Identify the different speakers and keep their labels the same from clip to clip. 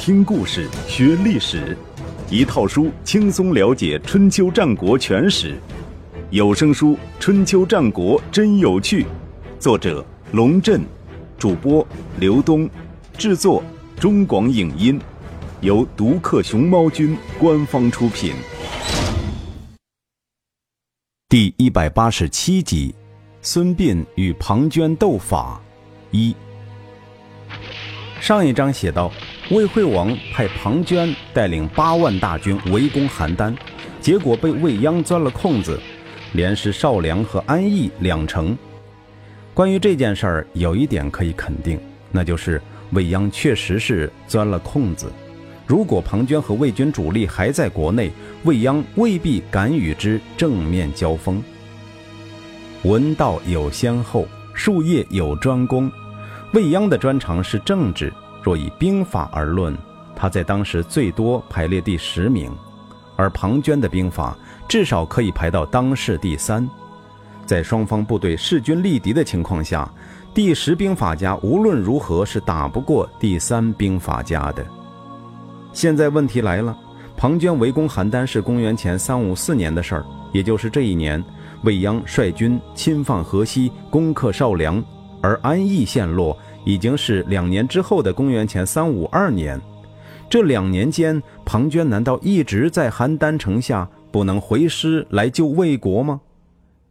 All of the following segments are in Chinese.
Speaker 1: 听故事学历史，一套书轻松了解春秋战国全史。有声书《春秋战国真有趣》，作者龙震，主播刘东，制作中广影音，由独克熊猫君官方出品。第一百八十七集：孙膑与庞涓斗法一。
Speaker 2: 上一章写道，魏惠王派庞涓带领八万大军围攻邯郸，结果被未鞅钻了空子，连失少梁和安邑两城。关于这件事儿，有一点可以肯定，那就是未鞅确实是钻了空子。如果庞涓和魏军主力还在国内，未鞅未必敢与之正面交锋。文道有先后，术业有专攻。未鞅的专长是政治，若以兵法而论，他在当时最多排列第十名，而庞涓的兵法至少可以排到当世第三。在双方部队势均力敌的情况下，第十兵法家无论如何是打不过第三兵法家的。现在问题来了，庞涓围攻邯郸是公元前三五四年的事儿，也就是这一年，未鞅率军侵犯河西，攻克少梁。而安邑陷落已经是两年之后的公元前三五二年，这两年间，庞涓难道一直在邯郸城下，不能回师来救魏国吗？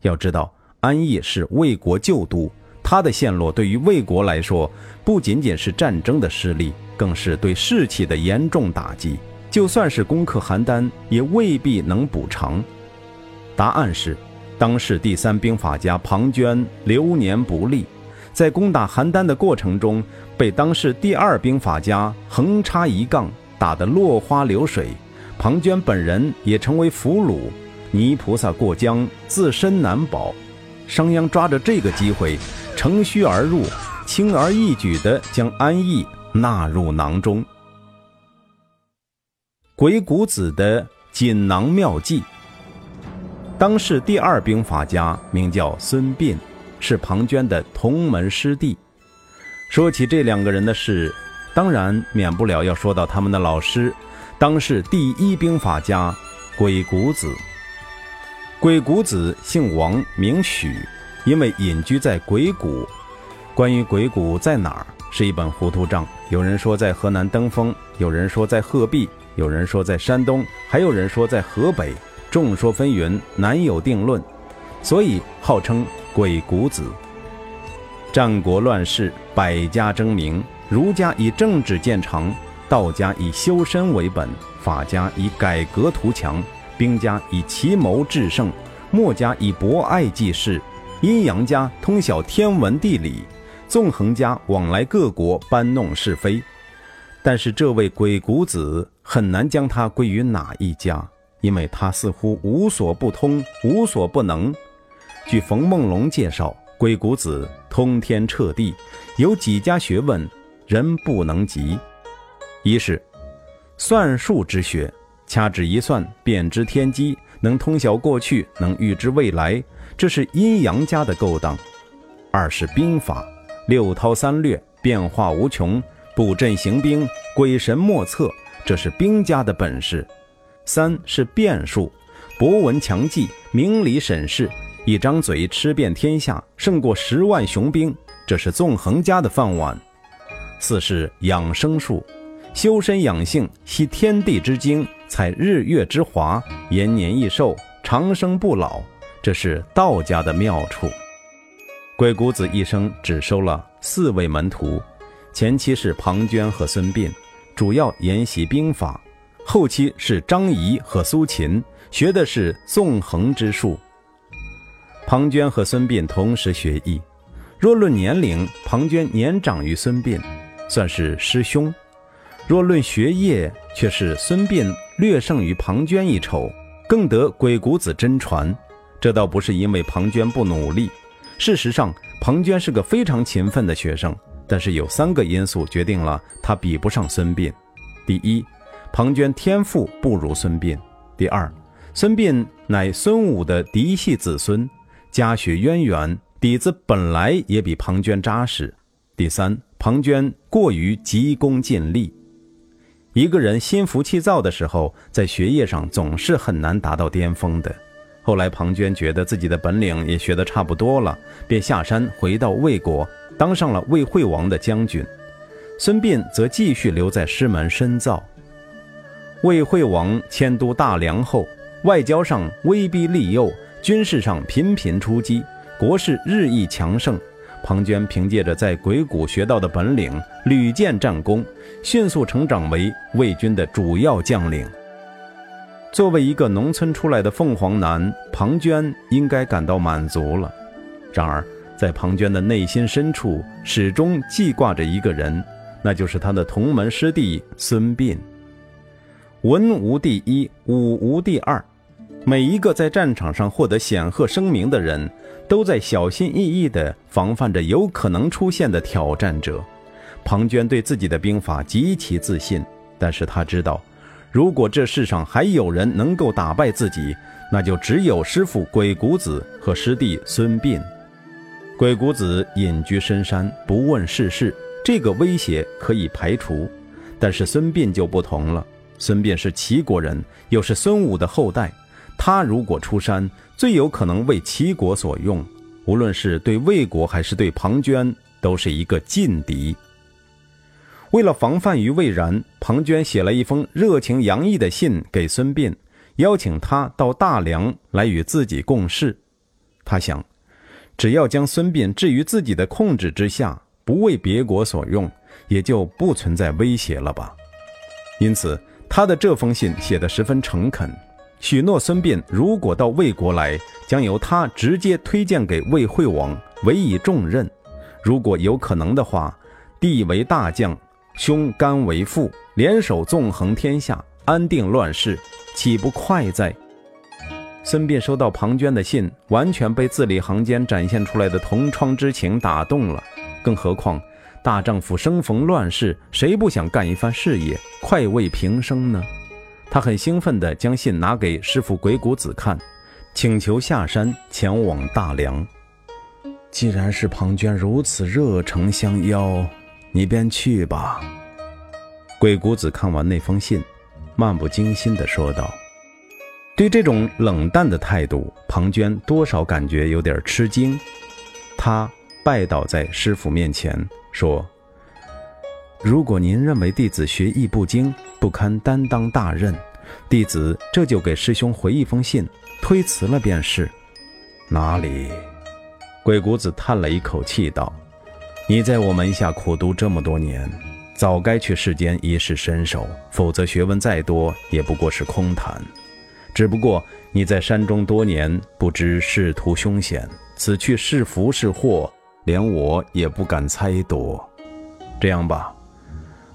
Speaker 2: 要知道，安邑是魏国旧都，它的陷落对于魏国来说，不仅仅是战争的失利，更是对士气的严重打击。就算是攻克邯郸，也未必能补偿。答案是，当世第三兵法家庞涓流年不利。在攻打邯郸的过程中，被当世第二兵法家横插一杠，打得落花流水。庞涓本人也成为俘虏，泥菩萨过江，自身难保。商鞅抓着这个机会，乘虚而入，轻而易举地将安邑纳入囊中。鬼谷子的锦囊妙计。当世第二兵法家名叫孙膑。是庞涓的同门师弟。说起这两个人的事，当然免不了要说到他们的老师，当世第一兵法家鬼谷子。鬼谷子姓王，名许，因为隐居在鬼谷。关于鬼谷在哪儿，是一本糊涂账。有人说在河南登封，有人说在鹤壁，有人说在山东，还有人说在河北，众说纷纭，难有定论。所以号称。鬼谷子。战国乱世，百家争鸣，儒家以政治见长，道家以修身为本，法家以改革图强，兵家以奇谋制胜，墨家以博爱济世，阴阳家通晓天文地理，纵横家往来各国搬弄是非。但是这位鬼谷子很难将他归于哪一家，因为他似乎无所不通，无所不能。据冯梦龙介绍，鬼谷子通天彻地，有几家学问人不能及。一是算术之学，掐指一算便知天机，能通晓过去，能预知未来，这是阴阳家的勾当；二是兵法，六韬三略，变化无穷，布阵行兵，鬼神莫测，这是兵家的本事；三是变术，博闻强记，明理审事。一张嘴吃遍天下，胜过十万雄兵，这是纵横家的饭碗。四是养生术，修身养性，吸天地之精，采日月之华，延年益寿，长生不老，这是道家的妙处。鬼谷子一生只收了四位门徒，前期是庞涓和孙膑，主要研习兵法；后期是张仪和苏秦，学的是纵横之术。庞涓和孙膑同时学艺，若论年龄，庞涓年长于孙膑，算是师兄；若论学业，却是孙膑略胜于庞涓一筹，更得鬼谷子真传。这倒不是因为庞涓不努力，事实上，庞涓是个非常勤奋的学生。但是有三个因素决定了他比不上孙膑：第一，庞涓天赋不如孙膑；第二，孙膑乃孙武的嫡系子孙。家学渊源，底子本来也比庞涓扎实。第三，庞涓过于急功近利。一个人心浮气躁的时候，在学业上总是很难达到巅峰的。后来，庞涓觉得自己的本领也学得差不多了，便下山回到魏国，当上了魏惠王的将军。孙膑则继续留在师门深造。魏惠王迁都大梁后，外交上威逼利诱，军事上频频出击，国势日益强盛。庞涓凭借着在鬼谷学到的本领，屡建战功，迅速成长为魏军的主要将领。作为一个农村出来的凤凰男，庞涓应该感到满足了。然而，在庞涓的内心深处，始终记挂着一个人，那就是他的同门师弟孙膑。文无第一，武无第二。每一个在战场上获得显赫声名的人，都在小心翼翼地防范着有可能出现的挑战者。庞涓对自己的兵法极其自信，但是他知道，如果这世上还有人能够打败自己，那就只有师傅鬼谷子和师弟孙膑。鬼谷子隐居深山，不问世事，这个威胁可以排除，但是孙膑就不同了。孙膑是齐国人，又是孙武的后代。他如果出山，最有可能为齐国所用，无论是对魏国还是对庞涓，都是一个劲敌。为了防范于未然，庞涓写了一封热情洋溢的信给孙膑，邀请他到大梁来与自己共事。他想，只要将孙膑置于自己的控制之下，不为别国所用，也就不存在威胁了吧。因此，他的这封信写得十分诚恳。许诺孙膑如果到魏国来，将由他直接推荐给魏惠王，委以重任。如果有可能的话，弟为大将，兄甘为副，联手纵横天下，安定乱世，岂不快哉？孙膑收到庞涓的信，完全被字里行间展现出来的同窗之情打动了。更何况，大丈夫生逢乱世，谁不想干一番事业，快慰平生呢？他很兴奋地将信拿给师傅鬼谷子看，请求下山前往大梁。既然是庞涓如此热诚相邀，你便去吧。鬼谷子看完那封信，漫不经心地说道：“对这种冷淡的态度，庞涓多少感觉有点吃惊。他拜倒在师傅面前，说。”如果您认为弟子学艺不精，不堪担当大任，弟子这就给师兄回一封信，推辞了便是。哪里？鬼谷子叹了一口气道：“你在我门下苦读这么多年，早该去世间一试身手，否则学问再多也不过是空谈。只不过你在山中多年，不知仕途凶险，此去是福是祸，连我也不敢猜度。这样吧。”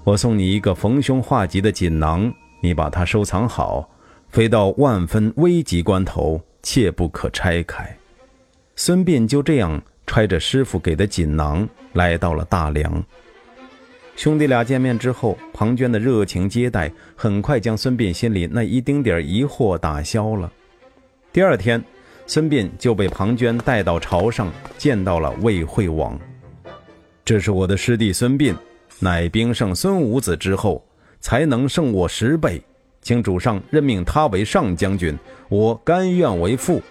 Speaker 2: 我送你一个逢凶化吉的锦囊，你把它收藏好，非到万分危急关头，切不可拆开。孙膑就这样揣着师傅给的锦囊来到了大梁。兄弟俩见面之后，庞涓的热情接待很快将孙膑心里那一丁点疑惑打消了。第二天，孙膑就被庞涓带到朝上，见到了魏惠王。这是我的师弟孙膑。乃兵胜孙武子之后，才能胜我十倍，请主上任命他为上将军，我甘愿为副。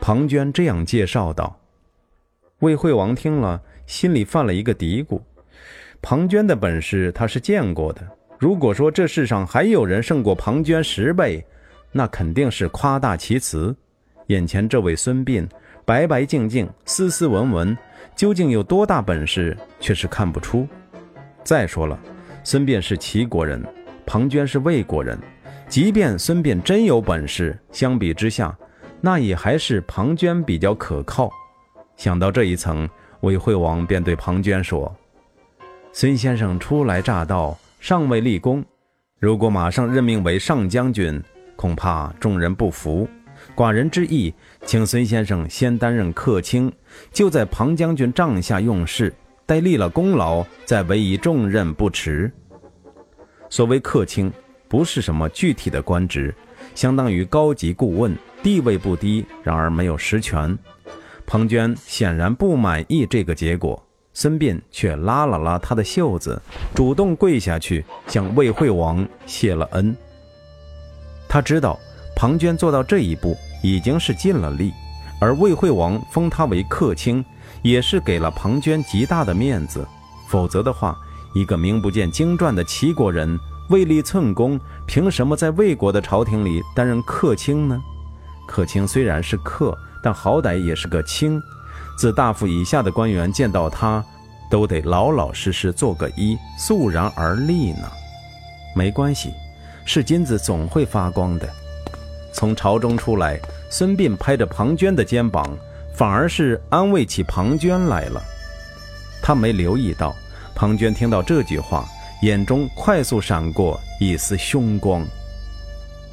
Speaker 2: 庞涓这样介绍道。魏惠王听了，心里犯了一个嘀咕：庞涓的本事他是见过的，如果说这世上还有人胜过庞涓十倍，那肯定是夸大其词。眼前这位孙膑，白白净净、斯斯文文，究竟有多大本事，却是看不出。再说了，孙膑是齐国人，庞涓是魏国人。即便孙膑真有本事，相比之下，那也还是庞涓比较可靠。想到这一层，魏惠王便对庞涓说：“孙先生初来乍到，尚未立功，如果马上任命为上将军，恐怕众人不服。寡人之意，请孙先生先担任客卿，就在庞将军帐下用事。”待立了功劳，再委以重任不迟。所谓客卿，不是什么具体的官职，相当于高级顾问，地位不低，然而没有实权。庞涓显然不满意这个结果，孙膑却拉了拉他的袖子，主动跪下去向魏惠王谢了恩。他知道庞涓做到这一步已经是尽了力，而魏惠王封他为客卿，也是给了庞涓极大的面子。否则的话，一个名不见经传的齐国人，未立寸功，凭什么在魏国的朝廷里担任客卿呢？客卿虽然是客，但好歹也是个卿。自大夫以下的官员见到他，都得老老实实做个揖，肃然而立呢。没关系，是金子总会发光的。从朝中出来，孙膑拍着庞涓的肩膀，反而是安慰起庞涓来了。他没留意到，庞涓听到这句话，眼中快速闪过一丝凶光。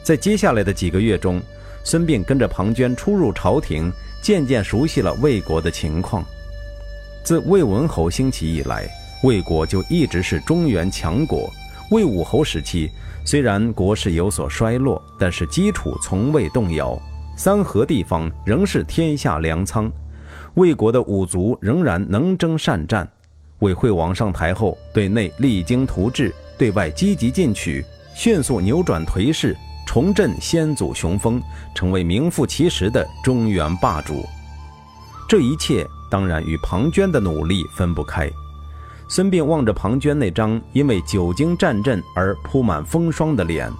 Speaker 2: 在接下来的几个月中，孙膑跟着庞涓出入朝廷。渐渐熟悉了魏国的情况。自魏文侯兴起以来，魏国就一直是中原强国。魏武侯时期，虽然国势有所衰落，但是基础从未动摇。三河地方仍是天下粮仓，魏国的五族仍然能征善战。魏惠王上台后，对内励精图治，对外积极进取，迅速扭转颓势。重振先祖雄风，成为名副其实的中原霸主。这一切当然与庞涓的努力分不开。孙膑望着庞涓那张因为久经战阵而铺满风霜的脸，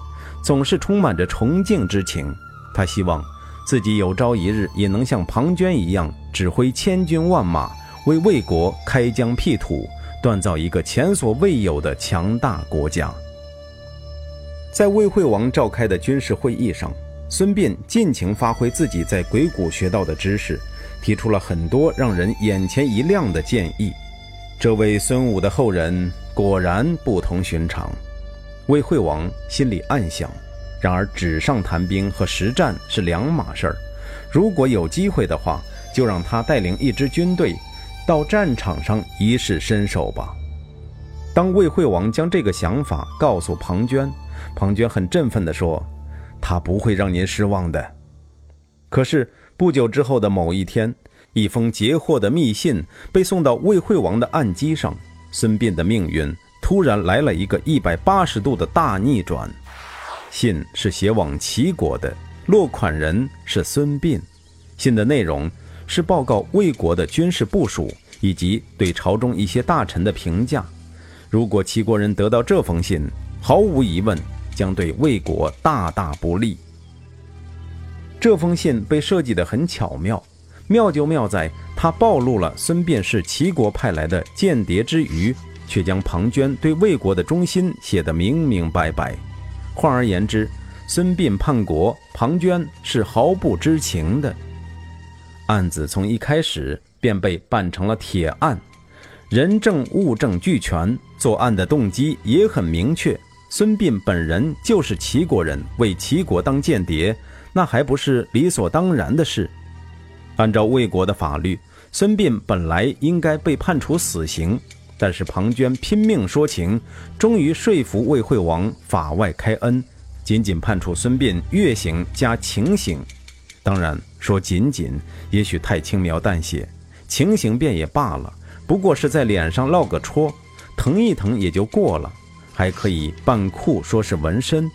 Speaker 2: 总是充满着崇敬之情。他希望自己有朝一日也能像庞涓一样，指挥千军万马，为魏国开疆辟土，锻造一个前所未有的强大国家。在魏惠王召开的军事会议上，孙膑尽情发挥自己在鬼谷学到的知识，提出了很多让人眼前一亮的建议。这位孙武的后人果然不同寻常。魏惠王心里暗想：然而纸上谈兵和实战是两码事儿。如果有机会的话，就让他带领一支军队到战场上一试身手吧。当魏惠王将这个想法告诉庞涓。庞涓很振奋地说：“他不会让您失望的。”可是不久之后的某一天，一封截获的密信被送到魏惠王的案几上，孙膑的命运突然来了一个一百八十度的大逆转。信是写往齐国的，落款人是孙膑。信的内容是报告魏国的军事部署以及对朝中一些大臣的评价。如果齐国人得到这封信，毫无疑问，将对魏国大大不利。这封信被设计得很巧妙，妙就妙在它暴露了孙膑是齐国派来的间谍之余，却将庞涓对魏国的忠心写得明明白白。换而言之，孙膑叛国，庞涓是毫不知情的。案子从一开始便被办成了铁案，人证物证俱全，作案的动机也很明确。孙膑本人就是齐国人，为齐国当间谍，那还不是理所当然的事？按照魏国的法律，孙膑本来应该被判处死刑，但是庞涓拼命说情，终于说服魏惠王法外开恩，仅仅判处孙膑月刑加情刑。当然说仅仅，也许太轻描淡写，情刑便也罢了，不过是在脸上烙个戳，疼一疼也就过了。还可以扮酷说是纹身，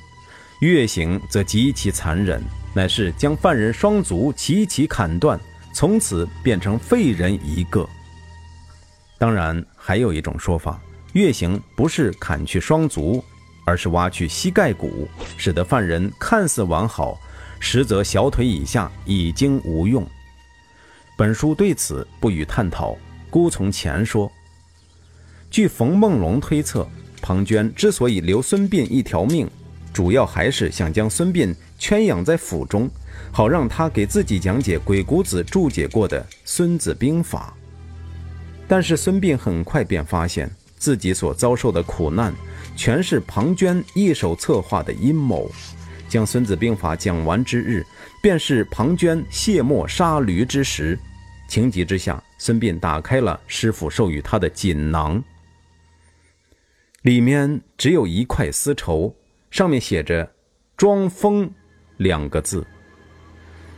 Speaker 2: 月刑则极其残忍，乃是将犯人双足齐齐砍断，从此变成废人一个。当然，还有一种说法，月刑不是砍去双足，而是挖去膝盖骨，使得犯人看似完好，实则小腿以下已经无用。本书对此不予探讨，姑从前说。据冯梦龙推测。庞涓之所以留孙膑一条命，主要还是想将孙膑圈养在府中，好让他给自己讲解鬼谷子注解过的《孙子兵法》。但是孙膑很快便发现自己所遭受的苦难，全是庞涓一手策划的阴谋。将《孙子兵法》讲完之日，便是庞涓卸磨杀驴之时。情急之下，孙膑打开了师傅授予他的锦囊。里面只有一块丝绸，上面写着“装疯”两个字。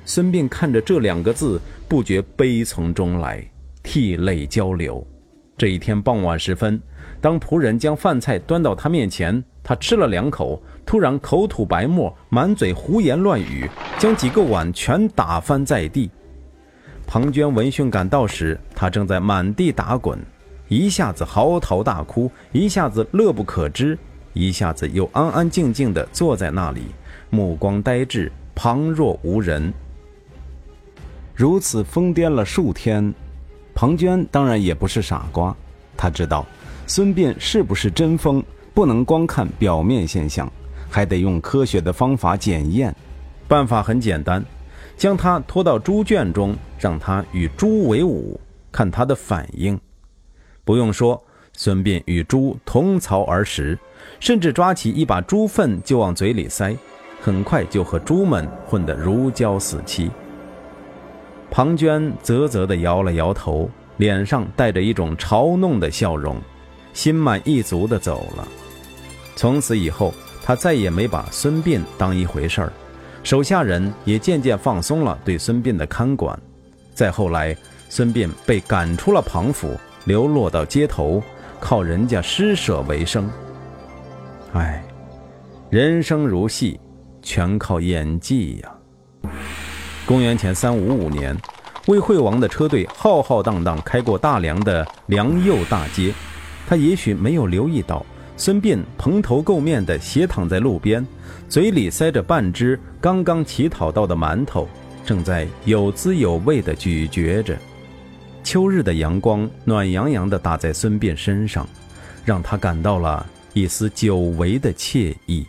Speaker 2: 孙膑看着这两个字，不觉悲从中来，涕泪交流。这一天傍晚时分，当仆人将饭菜端到他面前，他吃了两口，突然口吐白沫，满嘴胡言乱语，将几个碗全打翻在地。庞涓闻讯赶到时，他正在满地打滚，一下子嚎啕大哭，一下子乐不可支，一下子又安安静静地坐在那里，目光呆滞，旁若无人。如此疯癫了数天，庞涓当然也不是傻瓜，他知道孙膑是不是真疯，不能光看表面现象，还得用科学的方法检验。办法很简单。将他拖到猪圈中，让他与猪为伍，看他的反应。不用说，孙膑与猪同槽而食，甚至抓起一把猪粪就往嘴里塞，很快就和猪们混得如胶似漆。庞涓啧啧地摇了摇头，脸上带着一种嘲弄的笑容，心满意足地走了。从此以后，他再也没把孙膑当一回事儿。手下人也渐渐放松了对孙膑的看管，再后来，孙膑被赶出了庞府，流落到街头，靠人家施舍为生。唉，人生如戏，全靠演技呀。公元前三五五年，魏惠王的车队浩浩荡荡开过大梁的梁右大街，他也许没有留意到。孙膑蓬头垢面地斜躺在路边，嘴里塞着半只刚刚乞讨到的馒头，正在有滋有味地咀嚼着。秋日的阳光暖洋洋地打在孙膑身上，让他感到了一丝久违的惬意。